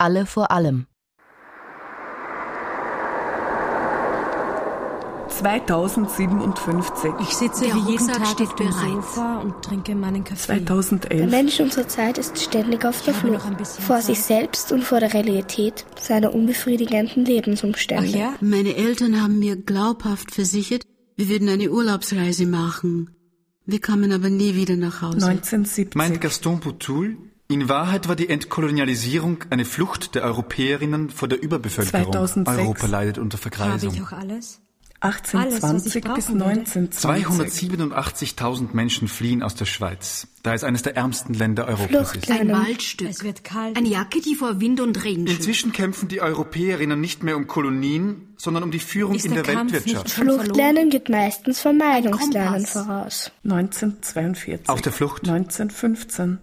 Alle vor allem 2057. Ich sitze Der wie jeden Rucksack Tag steht auf dem bereit. Sofa und trinke meinen Kaffee. 2011. Der Mensch unserer Zeit ist ständig auf der Flucht. Vor Zeit. sich selbst und vor der Realität seiner unbefriedigenden Ach Lebensumstände. ja? Meine Eltern haben mir glaubhaft versichert, wir würden eine Urlaubsreise machen. Wir kamen aber nie wieder nach Hause. 1970. Meint Gaston Boutoul, in Wahrheit war die Entkolonialisierung eine Flucht der Europäerinnen vor der Überbevölkerung. 2006. Europa leidet unter Habe ich Verkreisung. auch alles? 1820 alles, was ich bis brauchen würde. 1920. 287.000 Menschen fliehen aus der Schweiz, da es eines der ärmsten Länder Europas ist. Flucht. Ein. Waldstück. Es wird kalt. Eine Jacke, die vor Wind und Regen schützt. Inzwischen kämpfen die Europäerinnen nicht mehr um Kolonien, sondern um die Führung Ist in der, der Kampf Weltwirtschaft. nicht schon verloren? Fluchtlernen geht meistens Vermeidungslernen voraus. 1942. Auf der Flucht. 1915.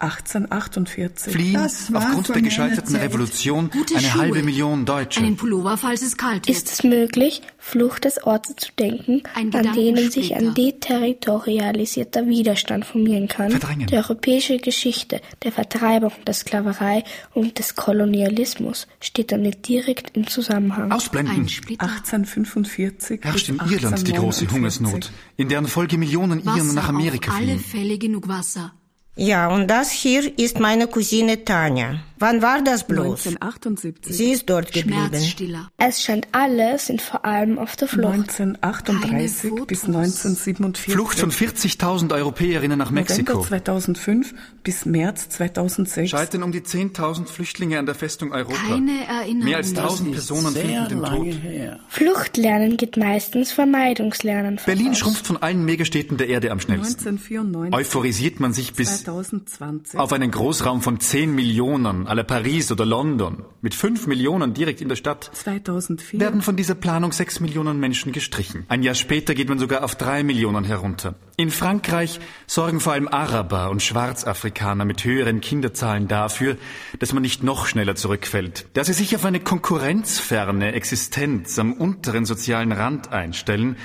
1848. Fliehen Das war aufgrund der gescheiterten. Revolution Gute eine Schuhe. halbe Million Deutsche. Einen Pullover, falls es kalt wird. Ist es möglich, Flucht als Orte zu denken, Ein an denen sich ein deterritorialisierter Widerstand formieren kann? Verdrängen. Die europäische Geschichte der Vertreibung, der Sklaverei und des Kolonialismus steht damit direkt im Zusammenhang. Ausblenden. Ein Splitter. 1845 Herrscht in Irland die große 1849. Hungersnot, in deren Folge Millionen Iren nach Amerika auf alle fliehen. Fälle genug Wasser. Ja, und das hier ist meine Cousine Tanja. Wann war das bloß? 1978. Sie ist dort geblieben. Schmerzstiller. Es scheint alle sind vor allem auf der Flucht. 1938 Keine bis Fotos. 1947. Flucht von 40.000 Europäerinnen nach November Mexiko. 2005 bis März 2006. Scheitern um die 10.000 Flüchtlinge an der Festung Europa. Keine Erinnerung. Mehr als 1.000 Personen finden den Tod. her. Fluchtlernen geht meistens Vermeidungslernen voraus. Berlin schrumpft von allen Megastädten der Erde am schnellsten. 1994. Euphorisiert man sich bis 2020. auf einen Großraum von 10 Millionen, à la Paris oder London, mit 5 Millionen direkt in der Stadt, 2004. werden von dieser Planung 6 Millionen Menschen gestrichen. Ein Jahr später geht man sogar auf 3 Millionen herunter. In Frankreich sorgen vor allem Araber und Schwarzafrikaner mit höheren Kinderzahlen dafür, dass man nicht noch schneller zurückfällt. Da sie sich auf eine konkurrenzferne Existenz am unteren sozialen Rand einstellen,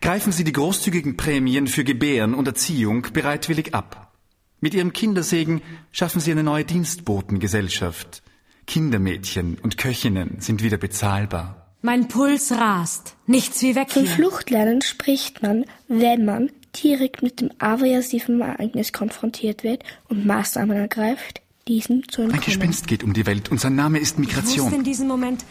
greifen sie die großzügigen Prämien für Gebären und Erziehung bereitwillig ab. Mit ihrem Kindersegen schaffen sie eine neue Dienstbotengesellschaft. Kindermädchen und Köchinnen sind wieder bezahlbar. Mein Puls rast. Nichts wie weg Von. Fluchtlernen spricht man, wenn man direkt mit dem aversiven Ereignis konfrontiert wird und Maßnahmen ergreift, diesem zu Ein entkommen. Gespenst geht um die Welt und sein Name ist Ich wusste in Migration. diesem Moment,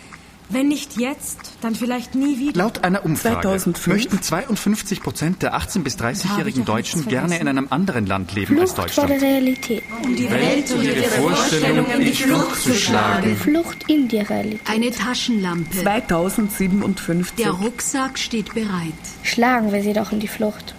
wenn nicht jetzt, dann vielleicht nie wieder. Laut einer Umfrage 2005 möchten 52 Prozent der 18- bis Habe ich 30-jährigen doch nichts Deutschen gerne in einem anderen Land leben als Flucht vor der Deutschland. Realität. die Welt und ihre Vorstellung in die Flucht zu schlagen. Flucht in die Realität. Eine Taschenlampe. 2057. Der Rucksack steht bereit. Schlagen wir sie doch in die Flucht.